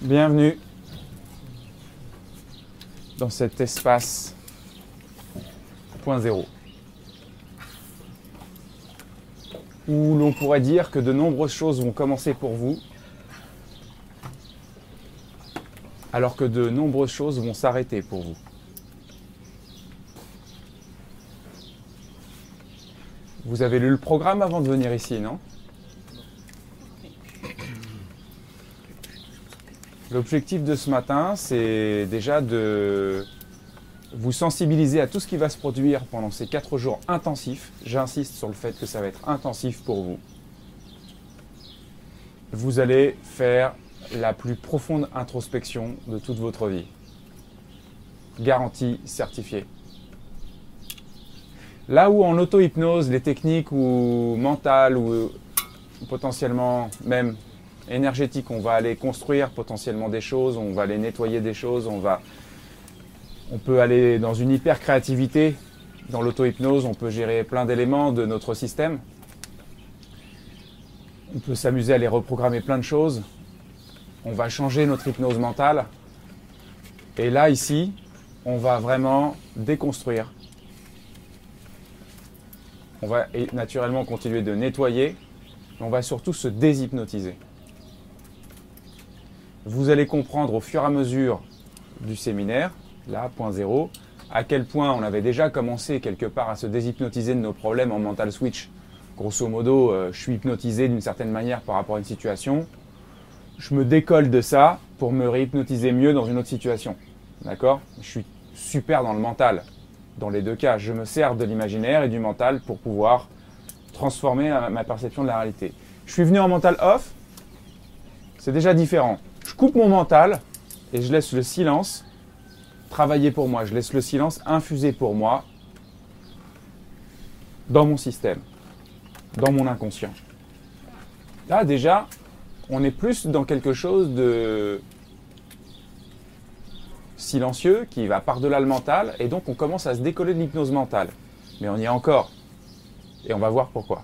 Bienvenue dans cet espace point zéro où l'on pourrait dire que de nombreuses choses vont commencer pour vous alors que de nombreuses choses vont s'arrêter pour vous. Vous avez lu le programme avant de venir ici, non? L'objectif de ce matin, c'est déjà de vous sensibiliser à tout ce qui va se produire pendant ces quatre jours intensifs. J'insiste sur le fait que ça va être intensif pour vous. Vous allez faire la plus profonde introspection de toute votre vie. Garantie certifiée. Là où en auto-hypnose, les techniques ou mentales ou potentiellement même on va aller construire potentiellement des choses, on va aller nettoyer des choses, on on peut aller dans une hyper créativité dans l'auto-hypnose, on peut gérer plein d'éléments de notre système. On peut s'amuser à les reprogrammer plein de choses. On va changer notre hypnose mentale. Et là, ici, on va vraiment déconstruire. On va naturellement continuer de nettoyer, mais on va surtout se déshypnotiser. Vous allez comprendre au fur et à mesure du séminaire, là, point zéro, à quel point on avait déjà commencé quelque part à se déshypnotiser de nos problèmes en mental switch. Grosso modo, euh, je suis hypnotisé d'une certaine manière par rapport à une situation. Je me décolle de ça pour me réhypnotiser mieux dans une autre situation. D'accord? Je suis super dans le mental. Dans les deux cas, je me sers de l'imaginaire et du mental pour pouvoir transformer ma perception de la réalité. Je suis venu en mental off, c'est déjà différent. Je coupe mon mental et je laisse le silence travailler pour moi. Je laisse le silence infuser pour moi dans mon système, dans mon inconscient. Là, déjà, on est plus dans quelque chose de silencieux qui va par-delà le mental et donc on commence à se décoller de l'hypnose mentale. Mais on y est encore. Et on va voir pourquoi.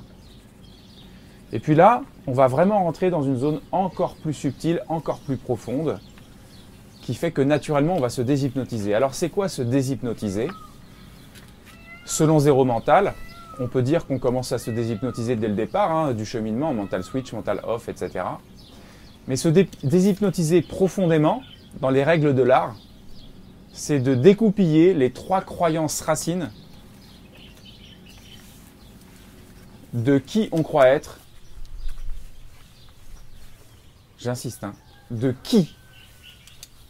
Et puis là, on va vraiment rentrer dans une zone encore plus subtile, encore plus profonde, qui fait que naturellement on va se déshypnotiser. Alors c'est quoi se déshypnotiser? Selon Zéro Mental, on peut dire qu'on commence à se déshypnotiser dès le départ, hein, du cheminement, mental switch, mental off, etc. Mais se déshypnotiser profondément, dans les règles de l'art, c'est de découpiller les trois croyances racines de qui on croit être. J'insiste, hein, de qui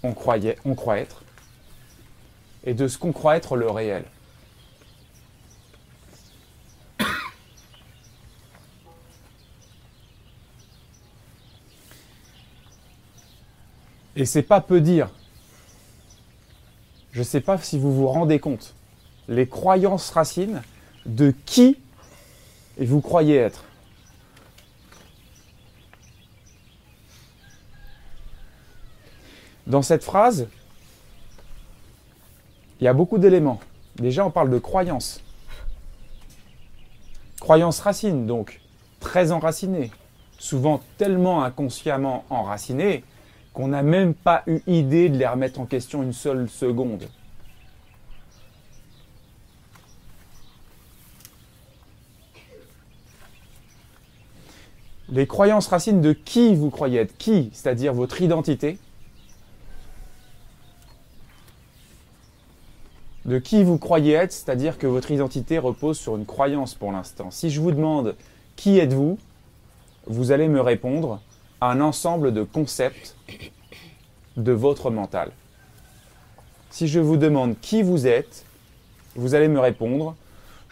on, croyait, on croit être et de ce qu'on croit être le réel. Et c'est pas peu dire. Je ne sais pas si vous vous rendez compte. Les croyances racines de qui vous croyez être. Dans cette phrase, il y a beaucoup d'éléments. Déjà, on parle de croyance. Croyance racine, donc très enracinée, souvent tellement inconsciemment enracinée qu'on n'a même pas eu idée de les remettre en question une seule seconde. Les croyances racines de qui vous croyez être, qui, c'est-à-dire votre identité, de qui vous croyez être, c'est-à-dire que votre identité repose sur une croyance pour l'instant. Si je vous demande qui êtes-vous, vous allez me répondre un ensemble de concepts de votre mental. Si je vous demande qui vous êtes, vous allez me répondre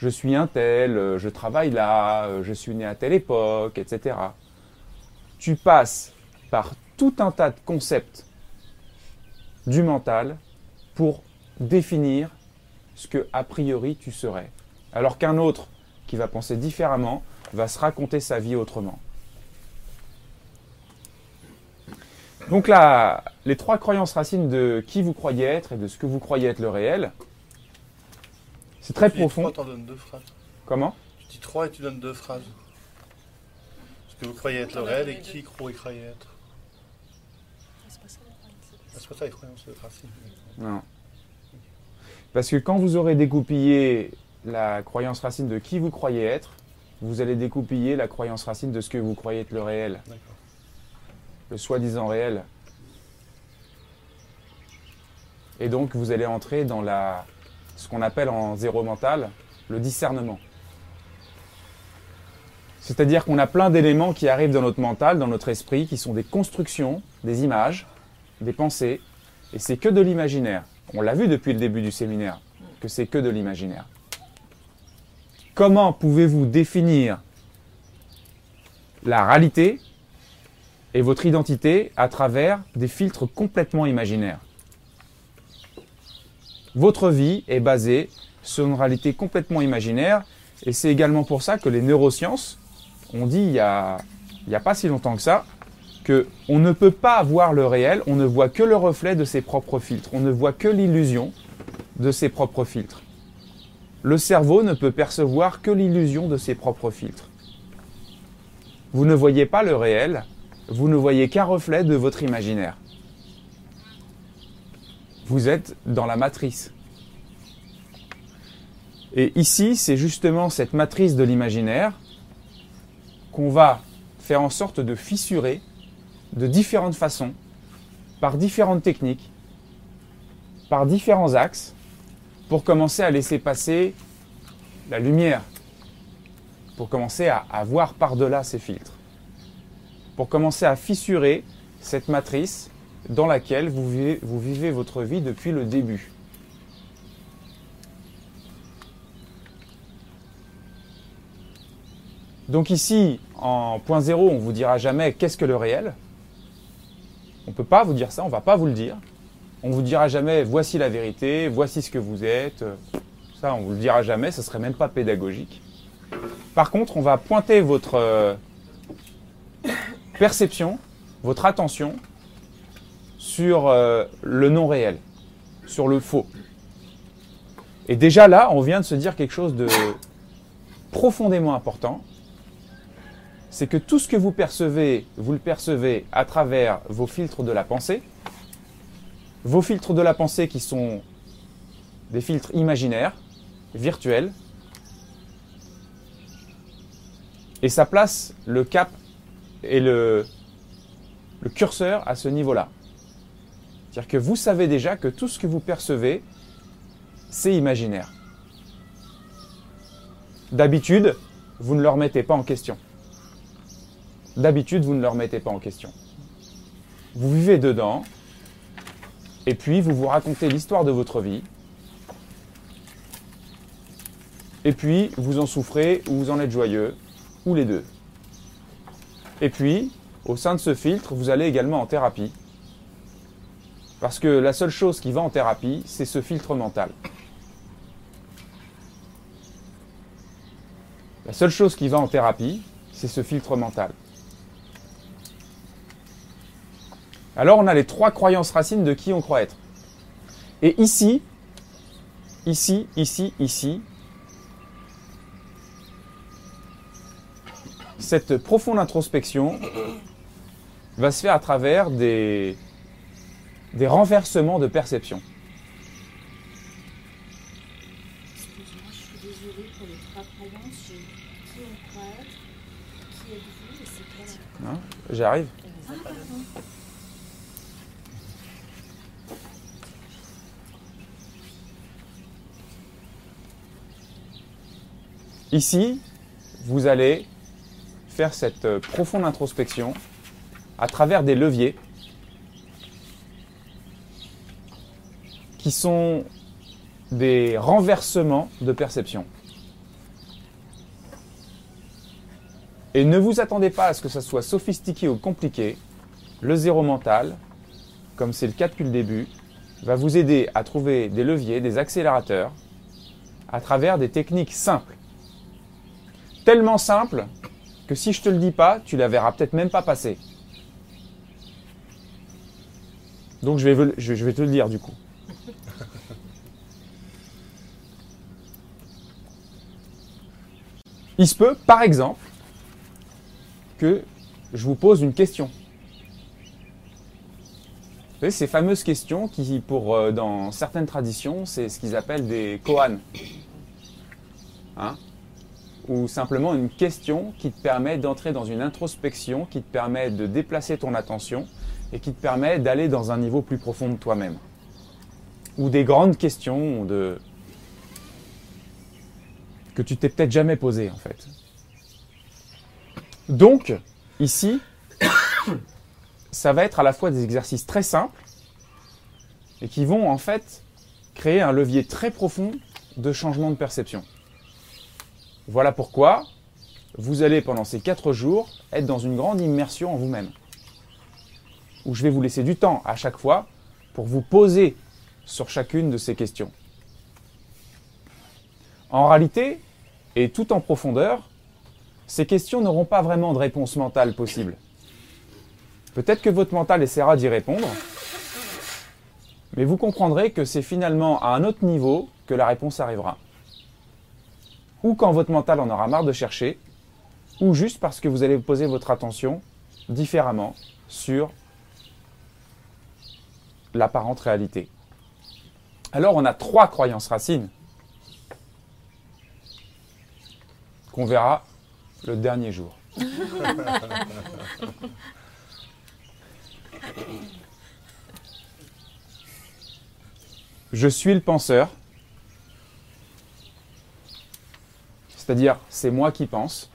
je suis un tel, je travaille là, je suis né à telle époque, etc. Tu passes par tout un tas de concepts du mental pour définir ce que a priori tu serais. Alors qu'un autre qui va penser différemment va se raconter sa vie autrement. Donc là, les trois croyances racines de qui vous croyez être et de ce que vous croyez être le réel, c'est très profond. Trois, donnes deux phrases. Comment? Tu dis trois et tu donnes deux phrases. Ce que vous croyez être le réel et qui croyez être. C'est pas ça les croyances racines. Non. Parce que quand vous aurez découpillé la croyance racine de qui vous croyez être, vous allez découpiller la croyance racine de ce que vous croyez être le réel, le soi-disant réel. Et donc vous allez entrer dans la, ce qu'on appelle en zéro mental le discernement. C'est-à-dire qu'on a plein d'éléments qui arrivent dans notre mental, dans notre esprit, qui sont des constructions, des images, des pensées, et c'est que de l'imaginaire. On l'a vu depuis le début du séminaire, que c'est que de l'imaginaire. Comment pouvez-vous définir la réalité et votre identité à travers des filtres complètement imaginaires? Votre vie est basée sur une réalité complètement imaginaire, et c'est également pour ça que les neurosciences ont dit il n'y a, y a pas si longtemps que ça, que on ne peut pas voir le réel, on ne voit que le reflet de ses propres filtres, on ne voit que l'illusion de ses propres filtres. Le cerveau ne peut percevoir que l'illusion de ses propres filtres. Vous ne voyez pas le réel, vous ne voyez qu'un reflet de votre imaginaire. Vous êtes dans la matrice. Et ici, c'est justement cette matrice de l'imaginaire qu'on va faire en sorte de fissurer de différentes façons, par différentes techniques, par différents axes, pour commencer à laisser passer la lumière, pour commencer à, voir par-delà ces filtres, pour commencer à fissurer cette matrice dans laquelle vous vivez, vous vivez votre vie depuis le début. Donc ici, en point zéro, on ne vous dira jamais qu'est-ce que le réel. On ne peut pas vous dire ça, on ne va pas vous le dire. On ne vous dira jamais voici la vérité, voici ce que vous êtes. Ça, on ne vous le dira jamais, ce ne serait même pas pédagogique. Par contre, on va pointer votre euh, perception, votre attention sur euh, le non réel, sur le faux. Et déjà là, on vient de se dire quelque chose de profondément important c'est que tout ce que vous percevez, vous le percevez à travers vos filtres de la pensée. Vos filtres de la pensée qui sont des filtres imaginaires, virtuels. Et ça place le cap et le, curseur à ce niveau-là. C'est-à-dire que vous savez déjà que tout ce que vous percevez, c'est imaginaire. D'habitude, vous ne le remettez pas en question. D'habitude, vous ne le remettez pas en question. Vous vivez dedans, et puis vous vous racontez l'histoire de votre vie, et puis vous en souffrez ou vous en êtes joyeux, ou les deux. Et puis, au sein de ce filtre, vous allez également en thérapie. Parce que la seule chose qui va en thérapie, c'est ce filtre mental. La seule chose qui va en thérapie, c'est ce filtre mental. Alors on a les trois croyances racines de qui on croit être. Et ici, ici, ici, ici, cette profonde introspection va se faire à travers des, des renversements de perception. Excuse-moi, je suis désolée pour les trois croyances. J'ai qui on croit être, qui êtes-vous et c'est quoi la... Hein J'arrive. Ah, pardon. Ici, vous allez faire cette euh, profonde introspection à travers des leviers qui sont des renversements de perception. Et ne vous attendez pas à ce que ça soit sophistiqué ou compliqué. Le zéro mental, comme c'est le cas depuis le début, va vous aider à trouver des leviers, des accélérateurs, à travers des techniques simples. Tellement simples que si je te le dis pas, tu la verras peut-être même pas passer. Donc je vais, te le dire du coup. Il se peut, par exemple, que je vous pose une question. savez, ces fameuses questions qui, pour, euh, dans certaines traditions, c'est ce qu'ils appellent des koans. Hein? Ou simplement une question qui te permet d'entrer dans une introspection, qui te permet de déplacer ton attention et qui te permet d'aller dans un niveau plus profond de toi-même. Ou des grandes questions de... que tu t'es peut-être jamais posées en fait. Donc, ici, ça va être à la fois des exercices très simples et qui vont en fait créer un levier très profond de changement de perception. Voilà pourquoi vous allez pendant ces quatre jours être dans une grande immersion en vous-même. Où je vais vous laisser du temps à chaque fois pour vous poser sur chacune de ces questions. En réalité, et tout en profondeur, ces questions n'auront pas vraiment de réponse mentale possible. Peut-être que votre mental essaiera d'y répondre, mais vous comprendrez que c'est finalement à un autre niveau que la réponse arrivera. Ou quand votre mental en aura marre de chercher, ou juste parce que vous allez poser votre attention différemment sur l'apparente réalité. Alors on a trois croyances racines qu'on verra le dernier jour. Je suis le penseur, c'est-à-dire c'est moi qui pense.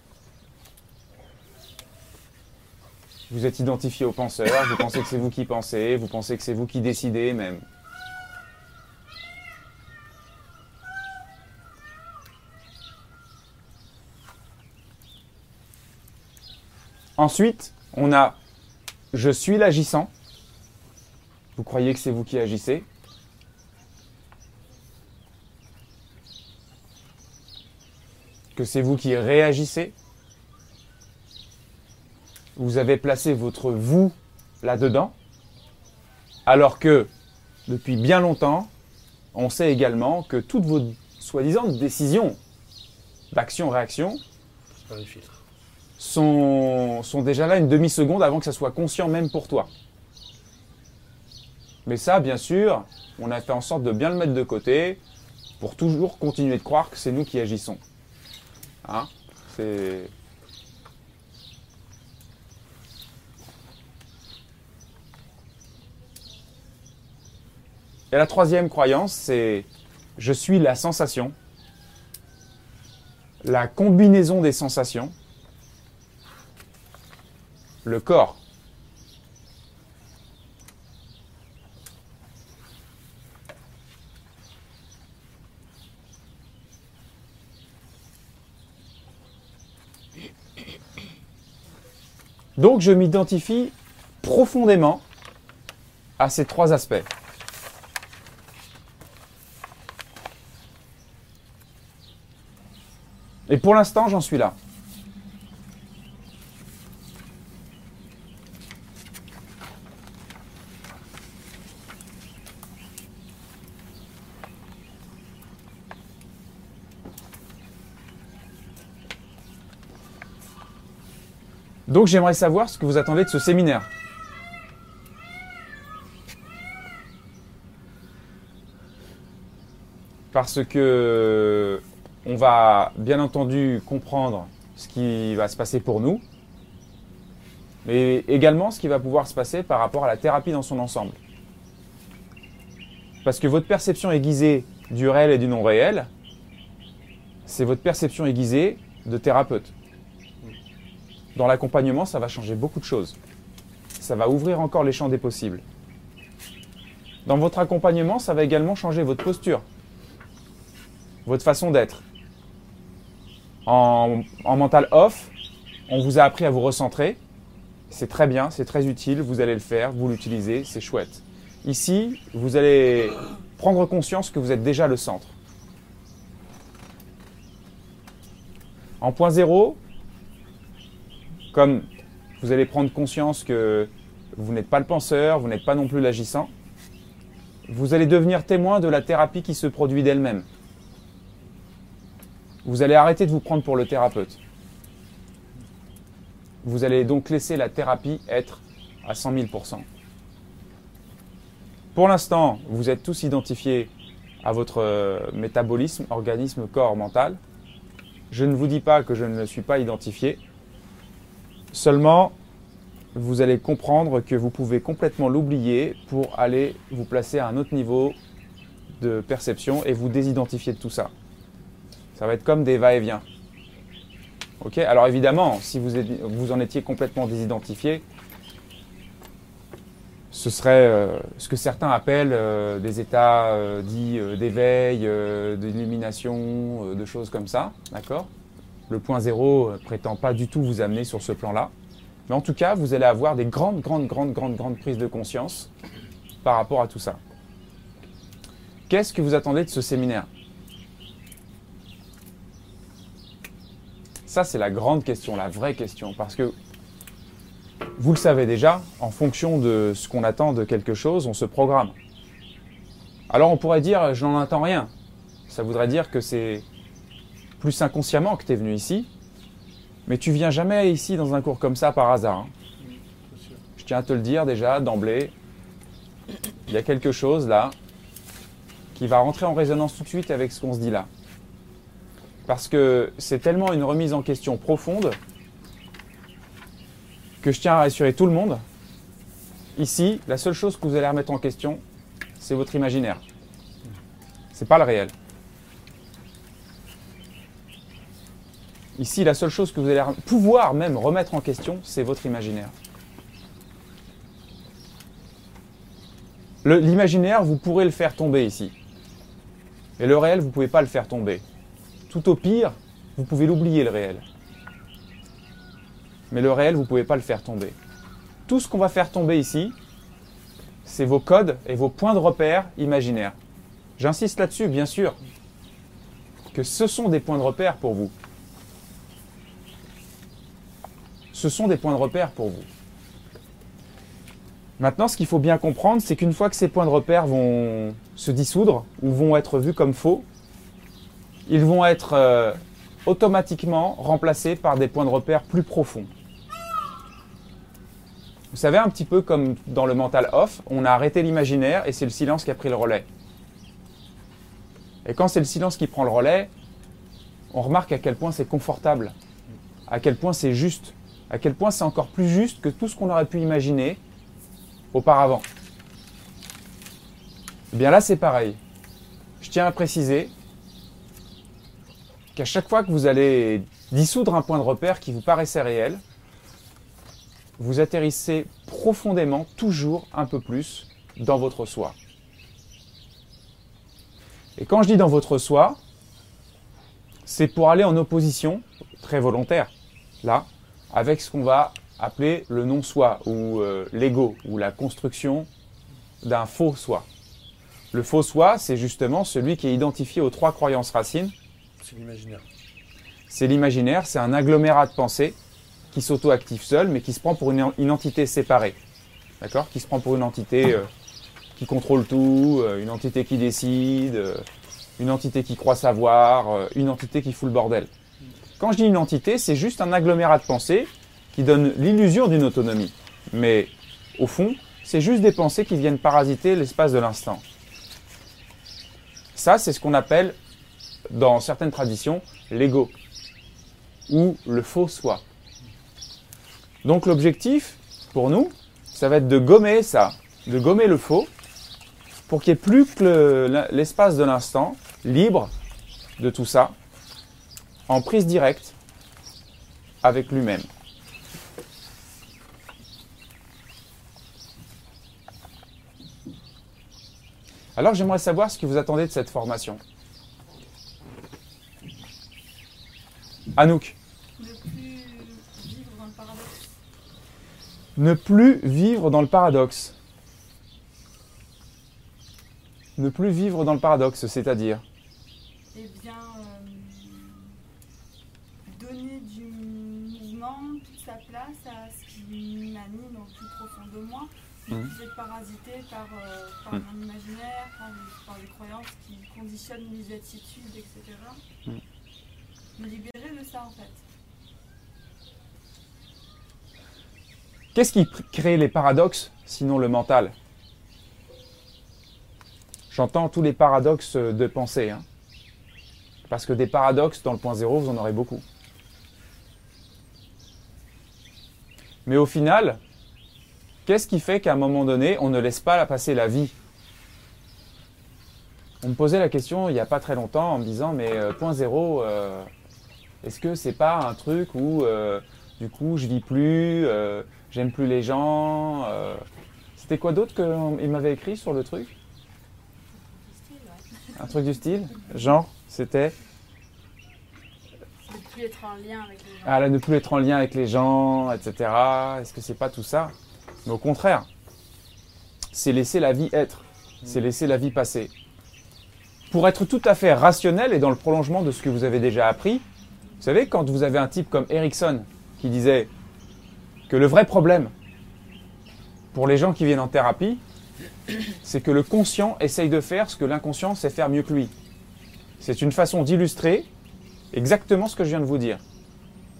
Vous êtes identifié au penseur, vous pensez que c'est vous qui pensez, vous pensez que c'est vous qui décidez même. Ensuite, on a je suis l'agissant. Vous croyez que c'est vous qui agissez. Que c'est vous qui réagissez. Vous avez placé votre vous là-dedans. Alors que, depuis bien longtemps, on sait également que toutes vos soi-disant décisions d'action-réaction sont, sont déjà là une demi-seconde avant que ça soit conscient même pour toi. Mais ça, bien sûr, on a fait en sorte de bien le mettre de côté pour toujours continuer de croire que c'est nous qui agissons. Hein? C'est... Et la troisième croyance, c'est je suis la sensation, la combinaison des sensations, le corps. Donc je m'identifie profondément à ces trois aspects. Et pour l'instant, j'en suis là. Donc j'aimerais savoir ce que vous attendez de ce séminaire. Parce que on va bien entendu comprendre ce qui va se passer pour nous, mais également ce qui va pouvoir se passer par rapport à la thérapie dans son ensemble. Parce que votre perception aiguisée du réel et du non réel, c'est votre perception aiguisée de thérapeute. Dans l'accompagnement, ça va changer beaucoup de choses. Ça va ouvrir encore les champs des possibles. Dans votre accompagnement, ça va également changer votre posture, votre façon d'être. En, en mental off, on vous a appris à vous recentrer. C'est très bien, c'est très utile, vous allez le faire, vous l'utilisez, c'est chouette. Ici, vous allez prendre conscience que vous êtes déjà le centre. En point zéro, comme vous allez prendre conscience que vous n'êtes pas le penseur, vous n'êtes pas non plus l'agissant, vous allez devenir témoin de la thérapie qui se produit d'elle-même. Vous allez arrêter de vous prendre pour le thérapeute. Vous allez donc laisser la thérapie être à 100 000% Pour l'instant, vous êtes tous identifiés à votre euh, métabolisme, organisme, corps, mental. Je ne vous dis pas que je ne suis pas identifié. Seulement, vous allez comprendre que vous pouvez complètement l'oublier pour aller vous placer à un autre niveau de perception et vous désidentifier de tout ça. Ça va être comme des va-et-vient. Ok Alors évidemment, si vous, en étiez complètement désidentifié, ce serait euh, ce que certains appellent euh, des états euh, dits d'éveil, d'illumination, de choses comme ça. D'accord? Le point zéro euh, prétend pas du tout vous amener sur ce plan-là. Mais en tout cas, vous allez avoir des grandes, grandes, grandes, grandes, grandes prises de conscience par rapport à tout ça. Qu'est-ce que vous attendez de ce séminaire? Ça, c'est la grande question, la vraie question. Parce que, vous le savez déjà, en fonction de ce qu'on attend de quelque chose, on se programme. Alors on pourrait dire, je n'en attends rien. Ça voudrait dire que c'est plus inconsciemment que tu es venu ici. Mais tu viens jamais ici dans un cours comme ça par hasard. hein. Je tiens à te le dire déjà d'emblée. Il y a quelque chose là qui va rentrer en résonance tout de suite avec ce qu'on se dit là. Parce que c'est tellement une remise en question profonde que je tiens à rassurer tout le monde. Ici, la seule chose que vous allez remettre en question, c'est votre imaginaire. C'est pas le réel. Ici, la seule chose que vous allez pouvoir même remettre en question, c'est votre imaginaire. L'imaginaire, vous pourrez le faire tomber ici. Et le réel, vous ne pouvez pas le faire tomber. Tout au pire, vous pouvez l'oublier, le réel. Mais le réel, vous ne pouvez pas le faire tomber. Tout ce qu'on va faire tomber ici, c'est vos codes et vos points de repère imaginaires. J'insiste là-dessus, bien sûr, que ce sont des points de repère pour vous. Ce sont des points de repère pour vous. Maintenant, ce qu'il faut bien comprendre, c'est qu'une fois que ces points de repère vont se dissoudre ou vont être vus comme faux, ils vont être euh, automatiquement remplacés par des points de repère plus profonds. Vous savez, un petit peu comme dans le mental off, on a arrêté l'imaginaire et c'est le silence qui a pris le relais. Et quand c'est le silence qui prend le relais, on remarque à quel point c'est confortable, à quel point c'est juste, à quel point c'est encore plus juste que tout ce qu'on aurait pu imaginer auparavant. Eh bien là, c'est pareil. Je tiens à préciser qu'à chaque fois que vous allez dissoudre un point de repère qui vous paraissait réel, vous atterrissez profondément, toujours un peu plus, dans votre soi. Et quand je dis dans votre soi, c'est pour aller en opposition, très volontaire, là, avec ce qu'on va appeler le non-soi, ou euh, l'ego, ou la construction d'un faux soi. Le faux soi, c'est justement celui qui est identifié aux trois croyances racines. C'est l'imaginaire. C'est l'imaginaire, c'est un agglomérat de pensées qui s'auto-active seul, mais qui se prend pour une, une entité séparée. D'accord? Qui se prend pour une entité euh, qui contrôle tout, euh, une entité qui décide, une entité qui croit savoir, une entité qui fout le bordel. Quand je dis une entité, c'est juste un agglomérat de pensées qui donne l'illusion d'une autonomie. Mais au fond, c'est juste des pensées qui viennent parasiter l'espace de l'instant. Ça, c'est ce qu'on appelle, dans certaines traditions, l'ego ou le faux soi. Donc l'objectif, pour nous, ça va être de gommer ça, de gommer le faux, pour qu'il n'y ait plus que le- l'espace de l'instant, libre de tout ça, en prise directe avec lui-même. Alors j'aimerais savoir ce que vous attendez de cette formation. Anouk, Ne plus vivre dans le paradoxe. ne plus vivre dans le paradoxe. Ne plus vivre dans le paradoxe, c'est-à-dire? Eh bien, euh, donner du mouvement, toute sa place à ce qui m'anime au plus profond de Mhm. Puis être parasité par, euh, par mon imaginaire, par des croyances qui conditionnent mes attitudes, etc. Me libérer de ça en fait. Qu'est-ce qui crée les paradoxes, sinon le mental? J'entends tous les paradoxes de pensée. hein. Parce que des paradoxes dans le point zéro, vous en aurez beaucoup. Mais au final, qu'est-ce qui fait qu'à un moment donné, on ne laisse pas passer la vie On me posait la question il n'y a pas très longtemps en me disant mais euh, point zéro, euh, est-ce que c'est pas un truc où euh, du coup je vis plus, j'aime plus les gens C'était quoi d'autre qu'il m'avait écrit sur le truc? Un truc du style Genre, c'était De plus être en lien avec les gens. ah, là, ne plus être en lien avec les gens, etc. Est-ce que c'est pas tout ça? Mais au contraire, c'est laisser la vie être, c'est laisser la vie passer. Pour être tout à fait rationnel et dans le prolongement de ce que vous avez déjà appris, vous savez, quand vous avez un type comme Erickson qui disait que le vrai problème pour les gens qui viennent en thérapie, c'est que le conscient essaye de faire ce que l'inconscient sait faire mieux que lui. C'est une façon d'illustrer exactement ce que je viens de vous dire.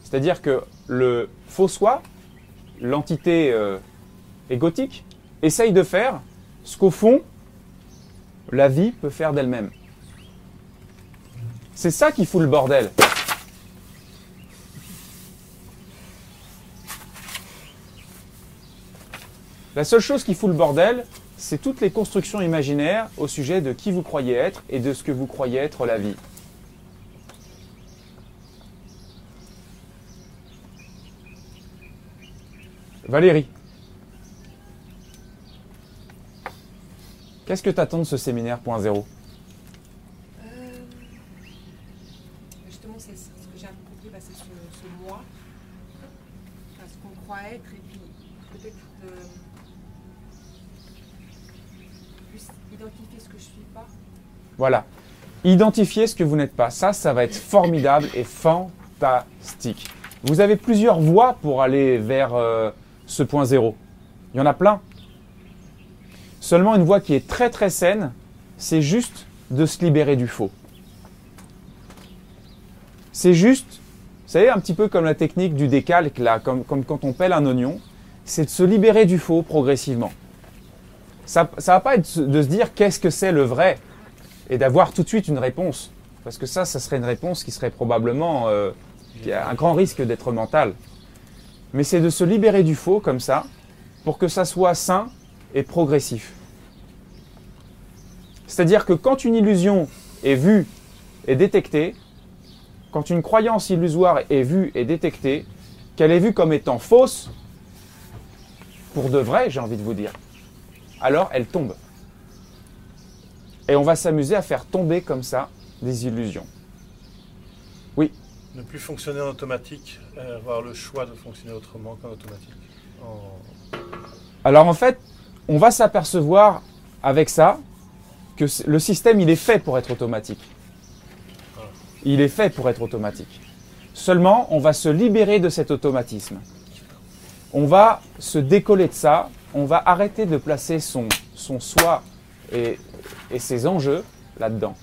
C'est-à-dire que le faux soi, l'entité euh, égotique, essaye de faire ce qu'au fond, la vie peut faire d'elle-même. C'est ça qui fout le bordel. La seule chose qui fout le bordel, c'est toutes les constructions imaginaires au sujet de qui vous croyez être et de ce que vous croyez être la vie. Valérie, qu'est-ce que tu attends de ce séminaire point zéro Euh, justement, c'est ce que j'ai compris, bah, c'est ce, ce moi, enfin, ce qu'on croit être, et puis peut-être de plus identifier ce que je suis pas. Voilà. Identifiez ce que vous n'êtes pas. Ça, ça va être formidable et fantastique. Vous avez plusieurs voies pour aller vers euh, ce point zéro. Il y en a plein. Seulement une voie qui est très très saine, c'est juste de se libérer du faux. C'est juste, vous savez, un petit peu comme la technique du décalque, là, comme, quand on pèle un oignon, c'est de se libérer du faux progressivement. Ça ne va pas être de se dire qu'est-ce que c'est le vrai et d'avoir tout de suite une réponse. Parce que ça, ça serait une réponse qui serait probablement euh, qui a un grand risque d'être mentale. Mais c'est de se libérer du faux comme ça pour que ça soit sain et progressif. C'est-à-dire que quand une illusion est vue et détectée, quand une croyance illusoire est vue et détectée, qu'elle est vue comme étant fausse, pour de vrai, j'ai envie de vous dire, alors elle tombe. Et on va s'amuser à faire tomber comme ça des illusions. Ne plus fonctionner en automatique, euh, avoir le choix de fonctionner autrement qu'en automatique. En- Alors en fait, on va s'apercevoir avec ça que le système, il est fait pour être automatique. Il est fait pour être automatique. Seulement, on va se libérer de cet automatisme. On va se décoller de ça. On va arrêter de placer son, son soi et, et ses enjeux là-dedans.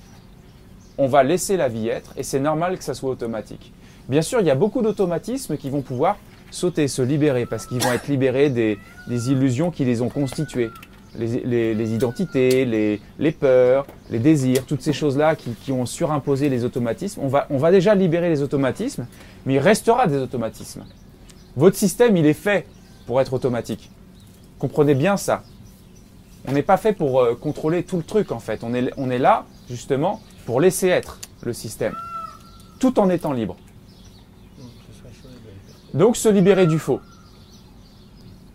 On va laisser la vie être et c'est normal que ça soit automatique. Bien sûr, il y a beaucoup d'automatismes qui vont pouvoir sauter, se libérer parce qu'ils vont être libérés des, illusions qui les ont constitués. Les, identités, les, peurs, les désirs, toutes ces choses-là qui, qui ont surimposé les automatismes. On va, déjà libérer les automatismes, mais il restera des automatismes. Votre système, il est fait pour être automatique. Comprenez bien ça. On n'est pas fait pour euh, contrôler tout le truc en fait. On est là justement pour laisser être le système, tout en étant libre. Hum, c'est ça, choix de la liberté. Donc se libérer du faux.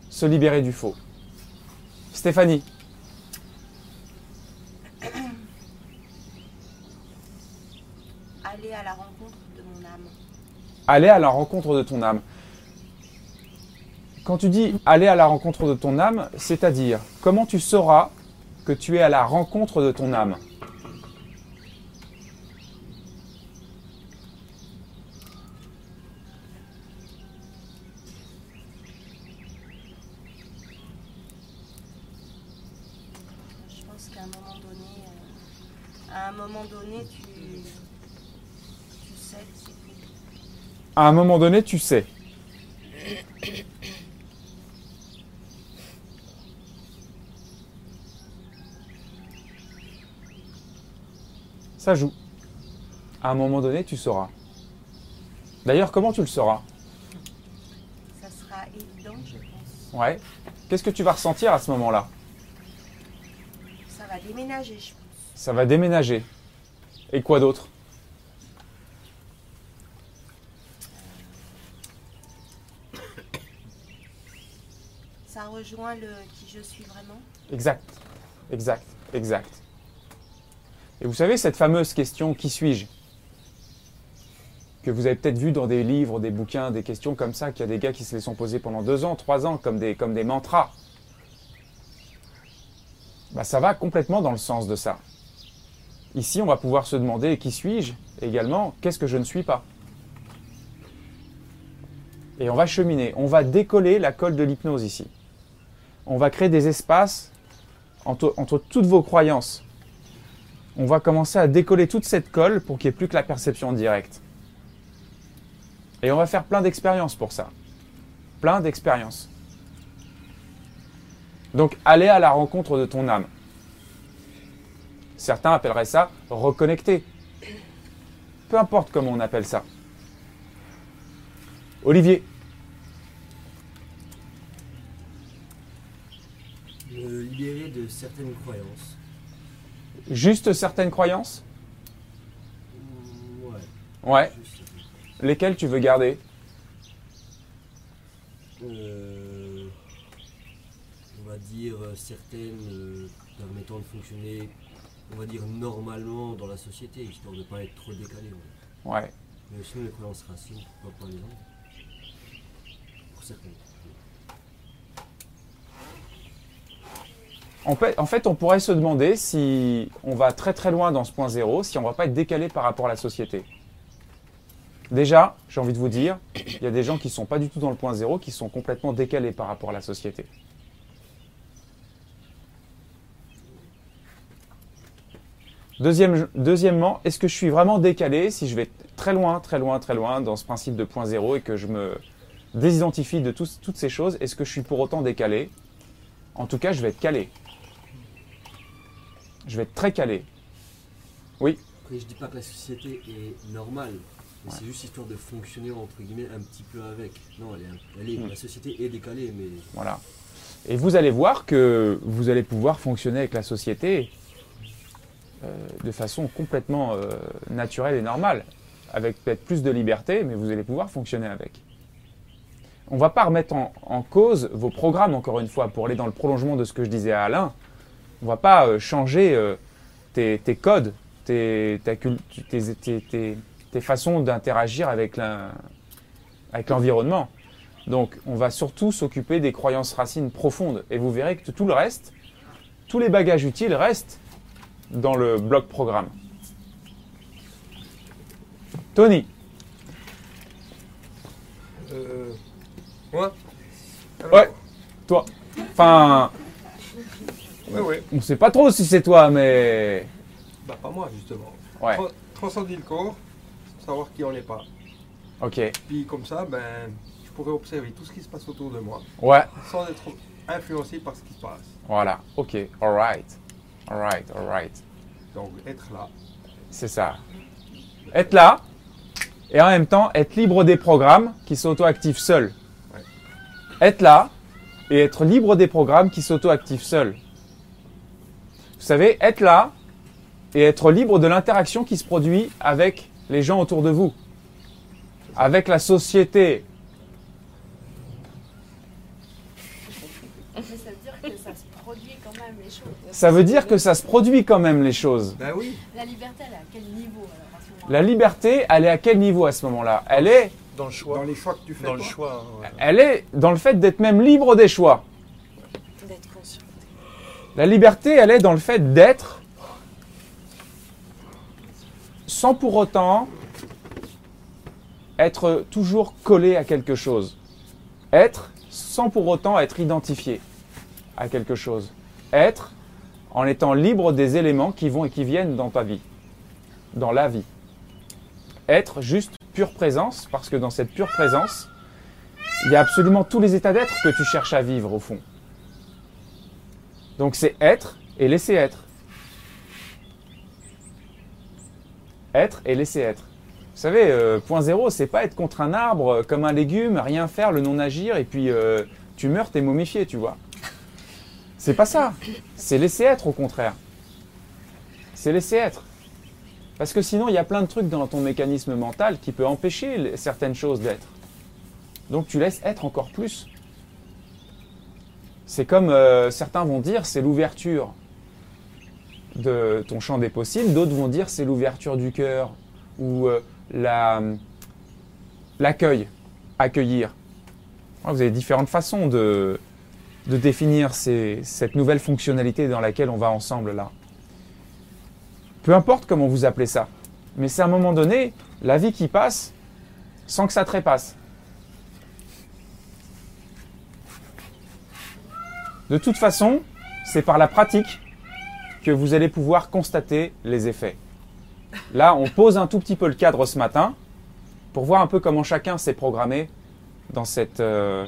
Se libérer du faux. Stéphanie, Aller à la rencontre de mon âme. aller à la rencontre de ton âme. Quand tu dis aller à la rencontre de ton âme, c'est-à-dire comment tu sauras que tu es à la rencontre de ton âme Je pense qu'à un moment donné, euh, à un moment donné, tu, tu sais. À un moment donné, tu sais. Ça joue. À un moment donné, tu sauras. D'ailleurs, comment tu le sauras? Ça sera évident, je pense. Ouais. Qu'est-ce que tu vas ressentir à ce moment-là? Ça va déménager, je pense. Ça va déménager. Et quoi d'autre Ça rejoint le qui je suis vraiment. Exact. Exact. Exact. Et vous savez, cette fameuse question qui suis-je que vous avez peut-être vu dans des livres, des bouquins, des questions comme ça, qu'il y a des gars qui se les sont posées pendant deux ans, trois ans, comme des, comme des mantras. Bah, ça va complètement dans le sens de ça. Ici, on va pouvoir se demander qui suis-je également, qu'est-ce que je ne suis pas. Et on va cheminer, on va décoller la colle de l'hypnose ici. On va créer des espaces entre, toutes vos croyances. On va commencer à décoller toute cette colle pour qu'il n'y ait plus que la perception directe. Et on va faire plein d'expériences pour ça. Plein d'expériences. Donc, aller à la rencontre de ton âme. Certains appelleraient ça reconnecter. Peu importe comment on appelle ça. Olivier, Me libérer de certaines croyances. juste certaines croyances? Mm, Ouais. Ouais. Lesquelles tu veux garder? Euh, on va dire euh, certaines euh, permettant de fonctionner, on va dire normalement dans la société, histoire de ne pas être trop décalé. ouais. Ouais. Mais sinon les croyances racines, pourquoi pas les autres? Pour certaines. En fait, en fait, on pourrait se demander si on va très très loin dans ce point zéro, si on va pas être décalé par rapport à la société. Déjà, j'ai envie de vous dire, il y a des gens qui sont pas du tout dans le point zéro, qui sont complètement décalés par rapport à la société. Deuxième, deuxièmement, est-ce que je suis vraiment décalé si je vais très loin, très loin, très loin dans ce principe de point zéro et que je me désidentifie de toutes ces choses? Est-ce que je suis pour autant décalé? En tout cas, je vais être calé. Je vais être très calé. Après, je dis pas que la société est normale, Ouais. c'est juste histoire de fonctionner entre guillemets un petit peu avec. Non, elle est, elle est- Hmm. la société est décalée, mais Voilà. Et vous allez voir que vous allez pouvoir fonctionner avec la société de façon complètement euh, naturelle et normale, avec peut-être plus de liberté, mais vous allez pouvoir fonctionner avec. On ne va pas remettre en, cause vos programmes, encore une fois, pour aller dans le prolongement de ce que je disais à Alain. On ne va pas euh, changer euh, tes, tes codes, tes, tes- façons d'interagir avec l'environnement. Donc, on va surtout s'occuper des croyances racines profondes. Et vous verrez que tout le reste, tous les bagages utiles restent dans le bloc programme. Tony, Euh, moi? Ouais. toi. Enfin, Oui, oui. on sait pas trop si c'est toi, mais. Bah, pas moi, justement. Ouais, Tra- transcender le corps, savoir qui on n'est pas. ok. Puis comme ça, ben, je pourrais observer tout ce qui se passe autour de moi, Ouais, sans être influencé par ce qui se passe. voilà, ok. Alright. Alright, alright. Donc, être là. C'est ça. Être là, et en même temps être libre des programmes qui s'auto-activent seuls. Ouais. Être là, et être libre des programmes qui s'auto-activent seuls. Vous savez, être là, et être libre de l'interaction qui se produit avec les gens autour de vous, avec la société. Mais ça veut dire que ça se produit quand même les choses. Ça veut dire que ça se produit quand même les choses. Ben oui, La liberté, elle est à quel niveau alors à ce moment-là? La liberté, elle est à quel niveau à ce moment-là? Elle est Dans le choix. dans les choix que tu fais. Dans le toi. choix. hein, ouais. elle est dans le fait d'être même libre des choix. D'être conscient. La liberté, elle est dans le fait d'être sans pour autant être toujours collé à quelque chose. Être sans pour autant être identifié à quelque chose. Être en étant libre des éléments qui vont et qui viennent dans ta vie, dans la vie. Être juste pure présence, parce que dans cette pure présence, il y a absolument tous les états d'être que tu cherches à vivre au fond. Donc c'est être et laisser être. être et laisser être. Vous savez, euh, point zéro, c'est pas être contre un arbre euh, comme un légume, rien faire, le non-agir, et puis euh, tu meurs, t'es momifié, tu vois. C'est pas ça. C'est laisser être au contraire. C'est laisser être. Parce que sinon, il y a plein de trucs dans ton mécanisme mental qui peut empêcher certaines choses d'être. Donc tu laisses être encore plus. C'est comme euh, certains vont dire, c'est l'ouverture de ton champ des possibles, d'autres vont dire c'est l'ouverture du cœur ou euh, la- l'accueil, accueillir. Vous avez différentes façons de, de définir cette nouvelle fonctionnalité dans laquelle on va ensemble là. Peu importe comment vous appelez ça, mais c'est à un moment donné la vie qui passe sans que ça trépasse. De toute façon, c'est par la pratique que vous allez pouvoir constater les effets. Là, on pose un tout petit peu le cadre ce matin pour voir un peu comment chacun s'est programmé dans, cette, euh,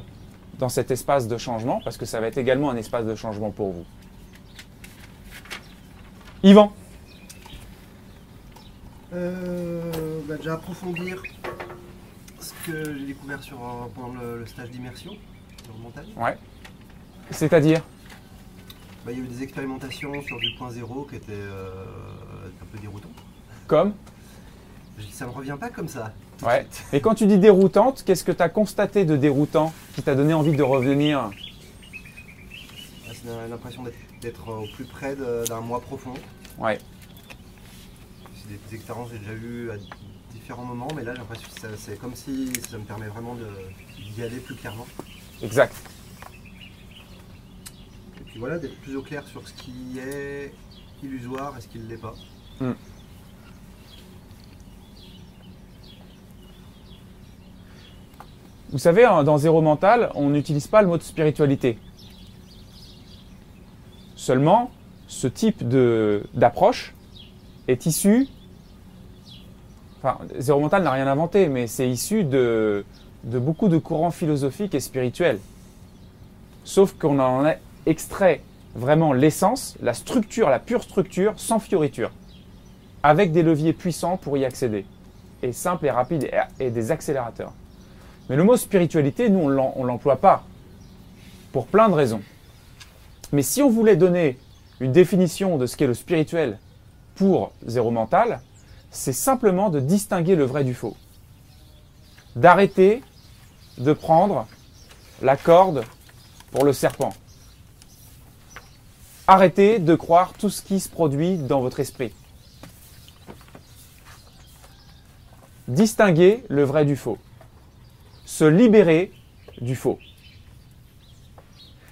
dans cet espace de changement, parce que ça va être également un espace de changement pour vous. Yvan, Euh, bah, déjà approfondir ce que j'ai découvert sur, euh, pendant le, le stage d'immersion sur le montagne. ouais. C'est-à-dire? Bah, il y a eu des expérimentations sur du point zéro qui étaient euh, un peu déroutantes. Comme? Ça me revient pas comme ça. Ouais. Et quand tu dis déroutante, qu'est-ce que tu as constaté de déroutant qui t'a donné envie de revenir? Ah, C'est l'impression d'être- d'être au plus près d'un moi profond. Ouais. C'est des, des expériences que j'ai déjà eues à différents moments, mais là j'ai l'impression que c'est comme si ça me permet vraiment de- d'y aller plus clairement. Exact. Et puis voilà, d'être plus au clair sur ce qui est illusoire et ce qui ne l'est pas. Vous savez, hein, dans Zéro Mental, on n'utilise pas le mot de spiritualité. Seulement, ce type d'approche est issu. Enfin, Zéro Mental n'a rien inventé, mais c'est issu de, beaucoup de courants philosophiques et spirituels. Sauf qu'on en a extrait vraiment l'essence, la structure, la pure structure, sans fioriture. Avec des leviers puissants pour y accéder. Et simple et rapide et des accélérateurs. Mais le mot spiritualité, nous, on on l'emploie pas. Pour plein de raisons. Mais si on voulait donner une définition de ce qu'est le spirituel pour zéro mental, c'est simplement de distinguer le vrai du faux. D'arrêter de prendre la corde pour le serpent. Arrêtez de croire tout ce qui se produit dans votre esprit. Distinguer le vrai du faux se libérer du faux.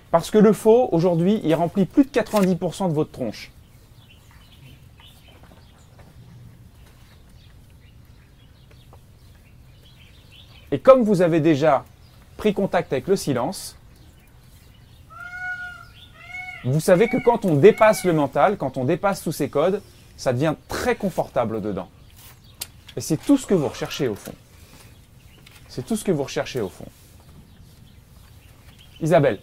Parce que le faux, aujourd'hui, il remplit plus de 90% de votre tronche. Et comme vous avez déjà pris contact avec le silence, vous savez que quand on dépasse le mental, quand on dépasse tous ces codes, ça devient très confortable dedans. Et c'est tout ce que vous recherchez au fond. C'est tout ce que vous recherchez au fond. Isabelle,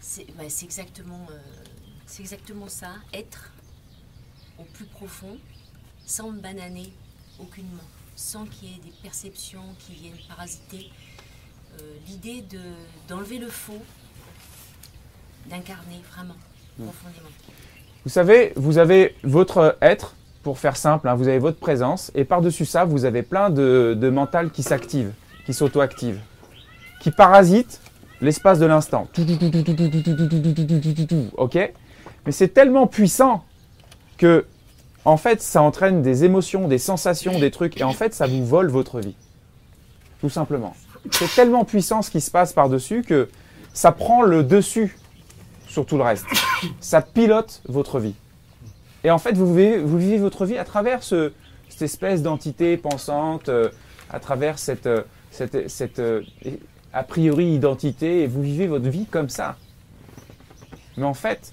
C'est bah, exactement, euh, exactement ça, être au plus profond, sans me bananer aucunement, sans qu'il y ait des perceptions qui viennent parasiter. Euh, L'idée de- d'enlever le faux, d'incarner vraiment, profondément. vous savez, vous avez votre être, pour faire simple, vous avez votre présence et par-dessus ça, vous avez plein de, de mental qui s'active, qui s'auto-active, qui parasite l'espace de l'instant. Ok Mais c'est tellement puissant que, en fait, ça entraîne des émotions, des sensations, des trucs, et en fait, ça vous vole votre vie. Tout simplement. C'est tellement puissant ce qui se passe par-dessus que ça prend le dessus sur tout le reste. Ça pilote votre vie. Et en fait, vous vivez, votre vie à travers ce- cette espèce d'entité pensante, euh, à travers cette, euh, euh, a priori identité, et vous vivez votre vie comme ça. Mais en fait,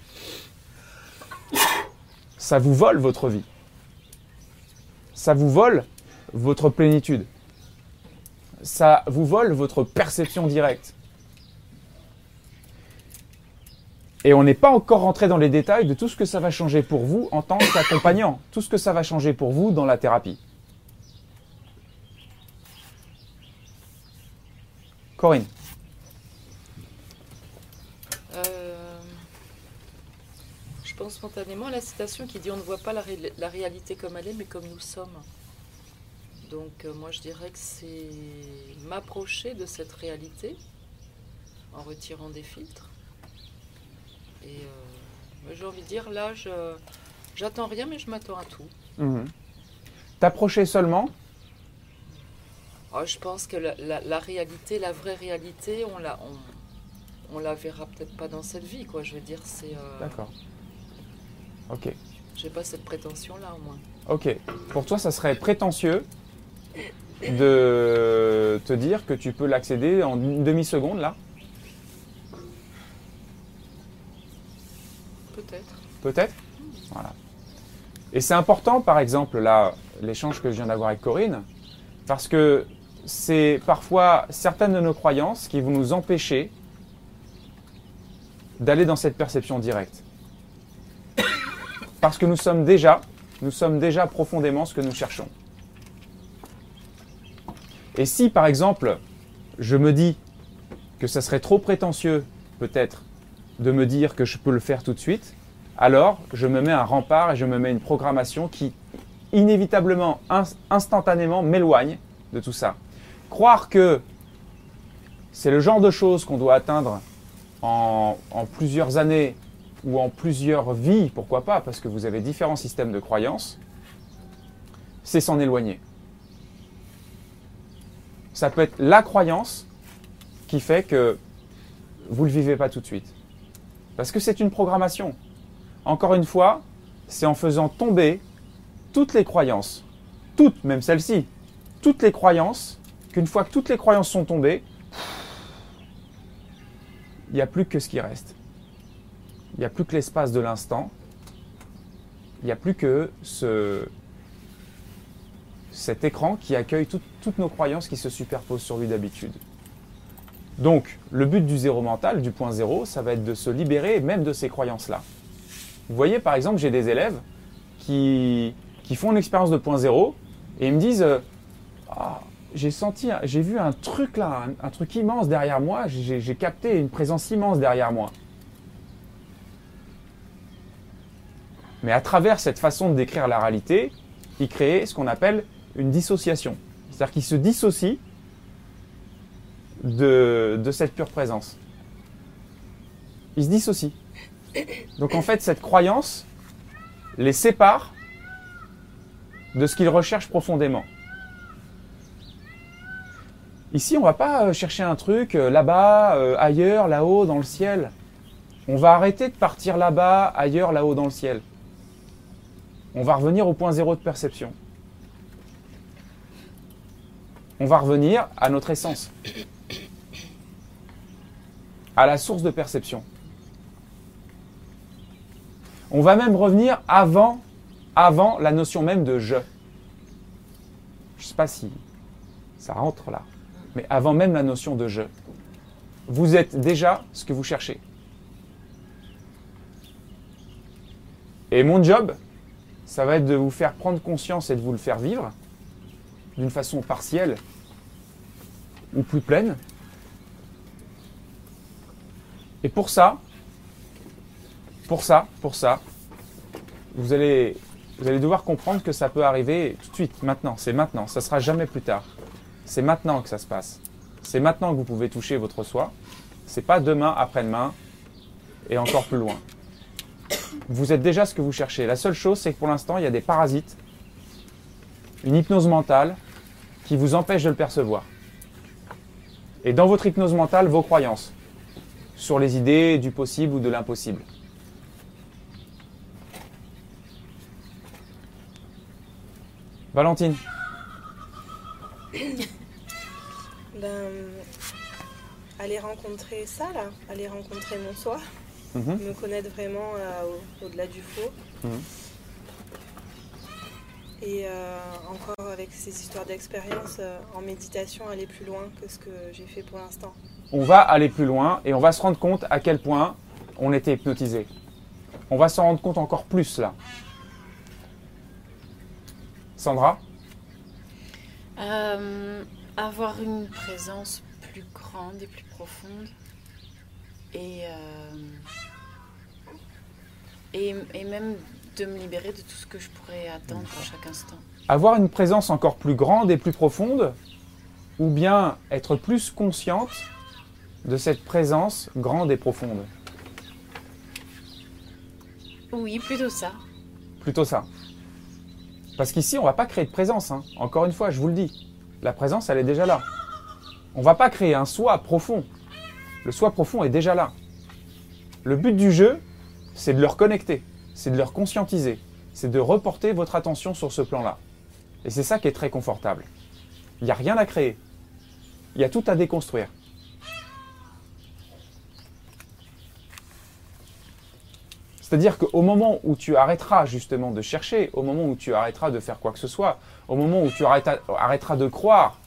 ça vous vole votre vie. Ça vous vole votre plénitude. Ça vous vole votre perception directe. Et on n'est pas encore rentré dans les détails de tout ce que ça va changer pour vous en tant qu'accompagnant, tout ce que ça va changer pour vous dans la thérapie. Corinne. Euh, je pense spontanément à la citation qui dit on ne voit pas la, ré- la réalité comme elle est, mais comme nous sommes. Donc euh, moi je dirais que c'est m'approcher de cette réalité en retirant des filtres. Et euh, mais j'ai envie de dire là, je j'attends rien, mais je m'attends à tout. Mhm. T'approcher seulement Ah, je pense que la, la- la réalité, la vraie réalité, on la, on, on la verra peut-être pas dans cette vie, quoi. Je veux dire, c'est. euh, D'accord. Ok. J'ai pas cette prétention-là, au moins. Ok. Pour toi, ça serait prétentieux de te dire que tu peux l'accéder en une demi-seconde là? Peut-être. Voilà. Et c'est important, par exemple, là, l'échange que je viens d'avoir avec Corinne, parce que c'est parfois certaines de nos croyances qui vont nous empêcher d'aller dans cette perception directe. Parce que nous sommes déjà, nous sommes déjà profondément ce que nous cherchons. Et si, par exemple, je me dis que ça serait trop prétentieux, peut-être, de me dire que je peux le faire tout de suite, alors je me mets un rempart et je me mets une programmation qui inévitablement, ins- instantanément m'éloigne de tout ça. Croire que c'est le genre de choses qu'on doit atteindre en, en plusieurs années ou en plusieurs vies, pourquoi pas, parce que vous avez différents systèmes de croyances, c'est s'en éloigner. Ça peut être la croyance qui fait que vous ne le vivez pas tout de suite. Parce que c'est une programmation. Encore une fois, c'est en faisant tomber toutes les croyances, toutes, même celles-ci, toutes les croyances, qu'une fois que toutes les croyances sont tombées, il n'y a plus que ce qui reste. Il n'y a plus que l'espace de l'instant. Il n'y a plus que ce, cet écran qui accueille tout- toutes nos croyances qui se superposent sur lui d'habitude. Donc, le but du zéro mental, du point zéro, ça va être de se libérer même de ces croyances-là. Vous voyez, par exemple, j'ai des élèves qui, font une expérience de point zéro et ils me disent euh, Ah, j'ai senti, j'ai vu un truc là, un, truc immense derrière moi, j'ai capté une présence immense derrière moi. Mais à travers cette façon de décrire la réalité, ils créent ce qu'on appelle une dissociation. C'est-à-dire qu'ils se dissocient de, de cette pure présence. Ils se dissocient. Donc en fait, cette croyance les sépare de ce qu'ils recherchent profondément. Ici, on va pas euh, chercher un truc euh, là-bas, euh, ailleurs, là-haut, dans le ciel. On va arrêter de partir là-bas, ailleurs, là-haut, dans le ciel. On va revenir au point zéro de perception. On va revenir à notre essence, à la source de perception. On va même revenir avant, la notion même de je. Je ne sais pas si ça rentre là, mais avant même la notion de je. Vous êtes déjà ce que vous cherchez. Et mon job, ça va être de vous faire prendre conscience et de vous le faire vivre d'une façon partielle ou plus pleine. Et pour ça, pour ça, pour ça, vous allez, vous allez devoir comprendre que ça peut arriver tout de suite, maintenant. C'est maintenant. Ça sera jamais plus tard. C'est maintenant que ça se passe. C'est maintenant que vous pouvez toucher votre soi. C'est pas demain, après-demain et encore plus loin. Vous êtes déjà ce que vous cherchez. La seule chose, c'est que pour l'instant, il y a des parasites, une hypnose mentale qui vous empêche de le percevoir. Et dans votre hypnose mentale, vos croyances sur les idées du possible ou de l'impossible. Valentine, Ben, aller rencontrer ça, là, aller rencontrer mon soi, Mhm. me connaître vraiment euh, au- au-delà du faux. Mhm. Et euh, encore avec ces histoires d'expérience euh, en méditation, aller plus loin que ce que j'ai fait pour l'instant. on va aller plus loin et on va se rendre compte à quel point on était hypnotisé. On va s'en rendre compte encore plus là. Sandra? Euh, avoir une présence plus grande et plus profonde. Et, euh, et, et même de me libérer de tout ce que je pourrais attendre à chaque instant. Avoir une présence encore plus grande et plus profonde ou bien être plus consciente de cette présence grande et profonde? Oui, plutôt ça. Plutôt ça. Parce qu'ici, on va pas créer de présence. hein. Encore une fois, je vous le dis. La présence, elle est déjà là. On va pas créer un soi profond. Le soi profond est déjà là. Le but du jeu, c'est de le reconnecter, c'est de le conscientiser, c'est de reporter votre attention sur ce plan-là. Et c'est ça qui est très confortable. Il n'y a rien à créer. Il y a tout à déconstruire. C'est-à-dire qu'au moment où tu arrêteras justement de chercher, au moment où tu arrêteras de faire quoi que ce soit, au moment où tu arrêteras de croire,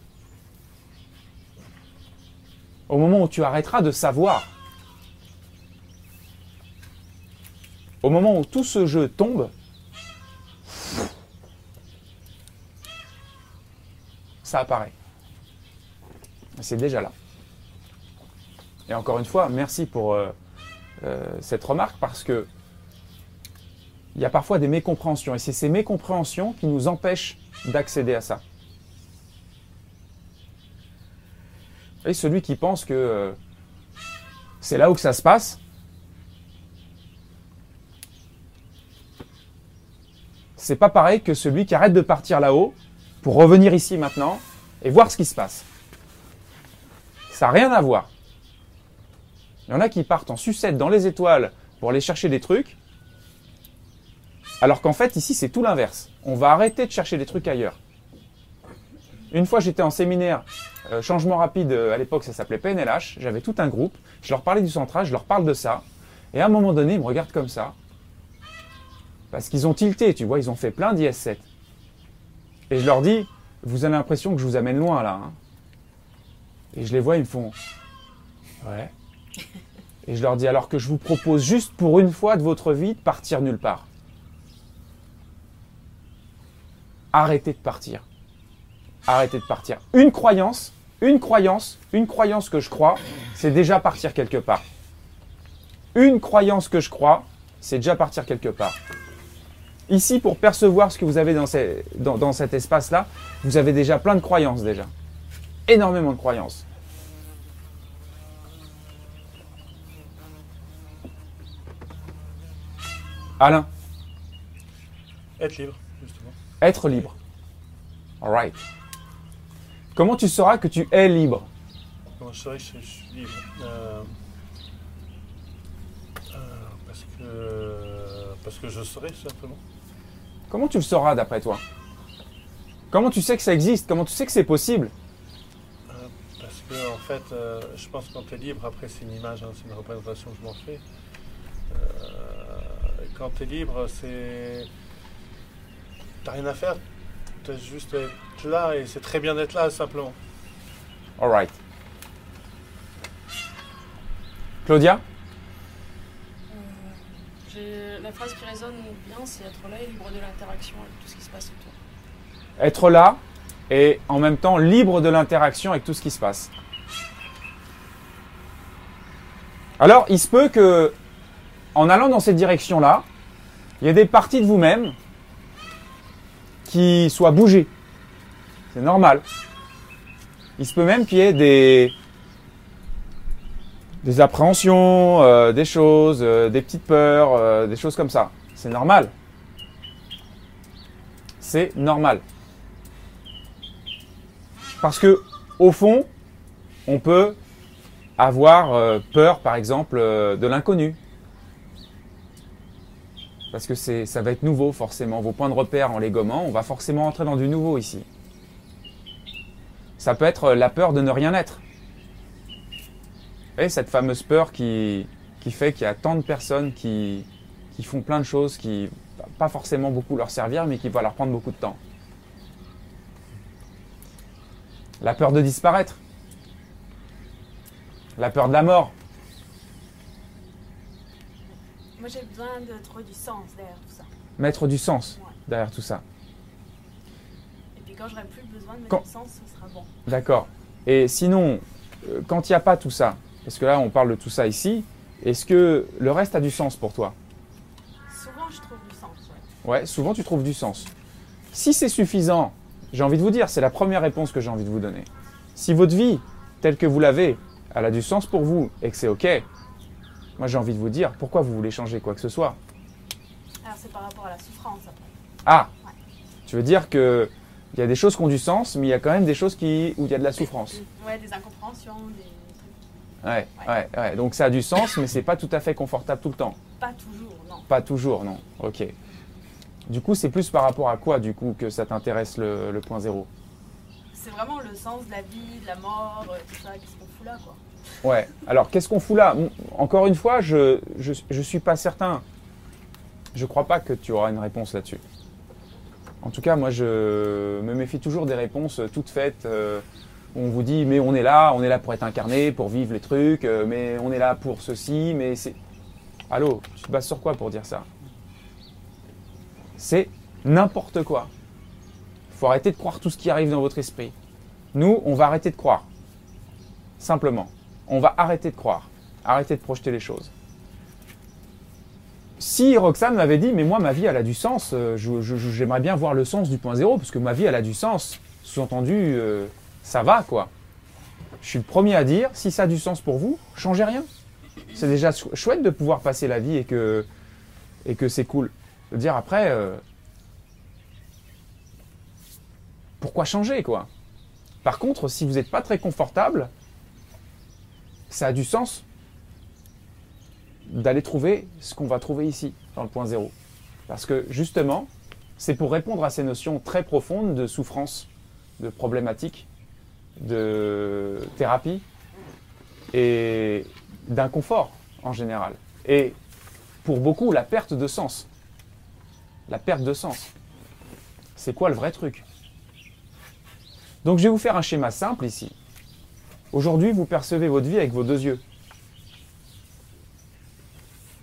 au moment où tu arrêteras de savoir, au moment où tout ce jeu tombe, ça apparaît. C'est déjà là. Et encore une fois, merci pour euh, euh, cette remarque parce que il y a parfois des mécompréhensions et c'est ces mécompréhensions qui nous empêchent d'accéder à ça. Et celui qui pense que euh, c'est là où que ça se passe, c'est pas pareil que celui qui arrête de partir là-haut pour revenir ici maintenant et voir ce qui se passe. Ça n'a rien à voir. Il y en a qui partent en sucette dans les étoiles pour aller chercher des trucs, alors qu'en fait, ici, c'est tout l'inverse. On va arrêter de chercher des trucs ailleurs. Une fois, j'étais en séminaire euh, changement rapide, euh, à l'époque, ça s'appelait PNLH. J'avais tout un groupe. Je leur parlais du centrage, je leur parle de ça. Et à un moment donné, ils me regardent comme ça. Parce qu'ils ont tilté, tu vois, ils ont fait plein d'IS7. Et je leur dis, vous avez l'impression que je vous amène loin là. hein. Et je les vois, ils me font, ouais. Et je leur dis, alors que je vous propose juste pour une fois de votre vie de partir nulle part. Arrêtez de partir. Arrêtez de partir. Une croyance, une croyance, une croyance que je crois, c'est déjà partir quelque part. Une croyance que je crois, c'est déjà partir quelque part. Ici, pour percevoir ce que vous avez dans, cet espace-là, vous avez déjà plein de croyances déjà. Énormément de croyances. Alain, Être libre. Être libre. Alright. Comment tu sauras que tu es libre? Comment je saurais que je, suis libre? Euh, euh, parce, que, parce que je tout simplement. Comment tu le sauras d'après toi? Comment tu sais que ça existe? Comment tu sais que c'est possible? Euh, parce que, en fait, je pense que quand tu es libre, après, c'est une image, hein, c'est une représentation que je m'en fais. Quand tu es libre, c'est. T'as rien à faire. T'as juste à être là et c'est très bien d'être là, simplement. Alright. Claudia? J'ai- La phrase qui résonne bien, c'est être là et libre de l'interaction avec tout ce qui se passe autour. Être là et en même temps libre de l'interaction avec tout ce qui se passe. Alors, il se peut que, en allant dans cette direction-là, il y ait des parties de vous-même qui soient bougées. C'est normal. Il se peut même qu'il y ait des, des appréhensions, euh, des choses, euh, des petites peurs, euh, des choses comme ça. C'est normal. C'est normal. Parce que, au fond, on peut avoir peur, par exemple, de l'inconnu. Parce que ça va être nouveau, forcément. Vos points de repère en les gommant, on va forcément entrer dans du nouveau ici. Ça peut être euh, la peur de ne rien être. Et cette fameuse peur qui, qui fait qu'il y a tant de personnes qui, qui font plein de choses qui pas forcément beaucoup leur servir, mais qui va leur prendre beaucoup de temps. La peur de disparaître. La peur de la mort. Moi j'ai besoin de trouver du sens derrière tout ça. Mettre du sens Ouais. derrière tout ça. Et puis quand j'aurai plus besoin de mettre Quand- du sens, ce sera bon. D'accord. Et sinon, euh, quand il n'y a pas tout ça, parce que là on parle de tout ça ici, est-ce que le reste a du sens pour toi? Souvent je trouve du sens. ouais. Ouais, souvent tu trouves du sens. Si c'est suffisant, j'ai envie de vous dire, c'est la première réponse que j'ai envie de vous donner. Si votre vie, telle que vous l'avez, elle a du sens pour vous et que c'est OK, moi j'ai envie de vous dire, pourquoi vous voulez changer quoi que ce soit Alors c'est par rapport à la souffrance après. Ah Tu veux dire que il y a des choses qui ont du sens, mais il y a quand même des choses qui, où il y a de la souffrance. Ouais, des incompréhensions, des trucs. Ouais, ouais, ouais. Donc ça a du sens, mais c'est pas tout à fait confortable tout le temps. Pas toujours, non. Pas toujours, non. Ok. Du coup, c'est plus par rapport à quoi, du coup, que ça t'intéresse le, le point zéro? C'est vraiment le sens de la vie, de la mort, euh, tout ça, qu'est-ce qu'on fout là quoi. Ouais. Alors, qu'est-ce qu'on fout là? Encore une fois, je, je, suis pas certain. Je crois pas que tu auras une réponse là-dessus. En tout cas, moi, je me méfie toujours des réponses toutes faites. euh, on vous dit, mais on est là, on est là pour être incarné, pour vivre les trucs, euh, mais on est là pour ceci, mais c'est. Allô, tu te bases sur quoi pour dire ça? C'est n'importe quoi. faut arrêter de croire tout ce qui arrive dans votre esprit. Nous, on va arrêter de croire. Simplement. On va arrêter de croire. Arrêter de projeter les choses. Si Roxane m'avait dit, mais moi, ma vie, elle a du sens, euh, j'aimerais bien voir le sens du point zéro, parce que ma vie, elle a du sens. Sous-entendu, euh, ça va, quoi. Je suis le premier à dire, si ça a du sens pour vous, changez rien. C'est déjà chou- chouette de pouvoir passer la vie et que, et que c'est cool. Dire après, euh, pourquoi changer, quoi? Par contre, si vous n'êtes pas très confortable, ça a du sens d'aller trouver ce qu'on va trouver ici, dans le point zéro. Parce que justement, c'est pour répondre à ces notions très profondes de souffrance, de problématiques, de thérapie et d'inconfort en général. Et pour beaucoup, la perte de sens. La perte de sens. C'est quoi le vrai truc? Donc je vais vous faire un schéma simple ici. Aujourd'hui, vous percevez votre vie avec vos deux yeux.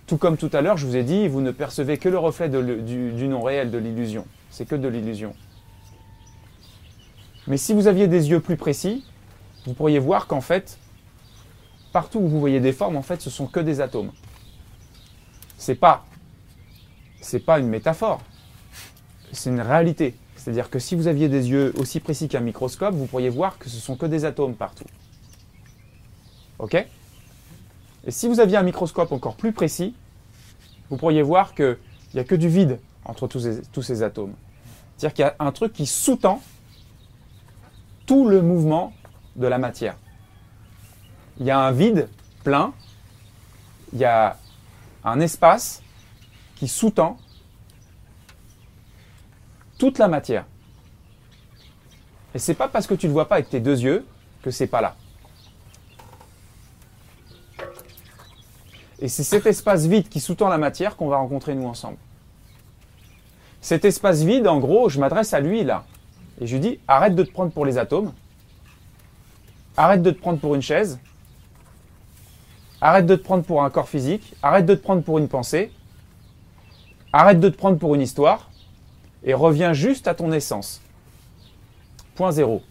Tout comme tout à l'heure, je vous ai dit, vous ne percevez que le reflet du, du non réel, de l'illusion. C'est que de l'illusion. Mais si vous aviez des yeux plus précis, vous pourriez voir qu'en fait, partout où vous voyez des formes, en fait, ce sont que des atomes. C'est pas, c'est pas une métaphore. C'est une réalité. C'est-à-dire que si vous aviez des yeux aussi précis qu'un microscope, vous pourriez voir que ce sont que des atomes partout. Ok? Et si vous aviez un microscope encore plus précis, vous pourriez voir qu'il n'y a que du vide entre tous ces, atomes. C'est-à-dire qu'il y a un truc qui sous-tend tout le mouvement de la matière. Il y a un vide plein, il y a un espace qui sous-tend toute la matière. Et c'est pas parce que tu ne le vois pas avec tes deux yeux que c'est pas là. Et c'est cet espace vide qui sous-tend la matière qu'on va rencontrer nous ensemble. Cet espace vide, en gros, je m'adresse à lui là. Et je lui dis, arrête de te prendre pour les atomes. Arrête de te prendre pour une chaise. Arrête de te prendre pour un corps physique. Arrête de te prendre pour une pensée. Arrête de te prendre pour une histoire. Et reviens juste à ton essence. Point zéro.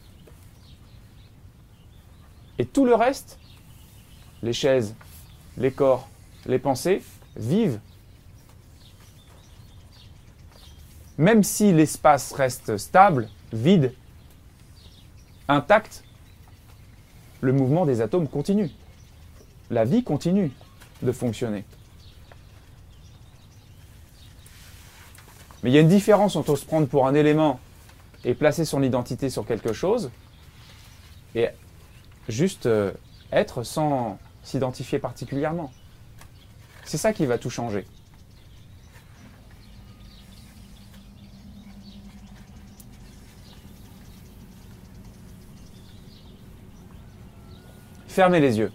Et tout le reste, les chaises, les corps, les pensées, vivent. Même si l'espace reste stable, vide, intact, le mouvement des atomes continue. La vie continue de fonctionner. Mais il y a une différence entre se prendre pour un élément et placer son identité sur quelque chose et juste euh, être sans s'identifier particulièrement. C'est ça qui va tout changer. Fermez les yeux.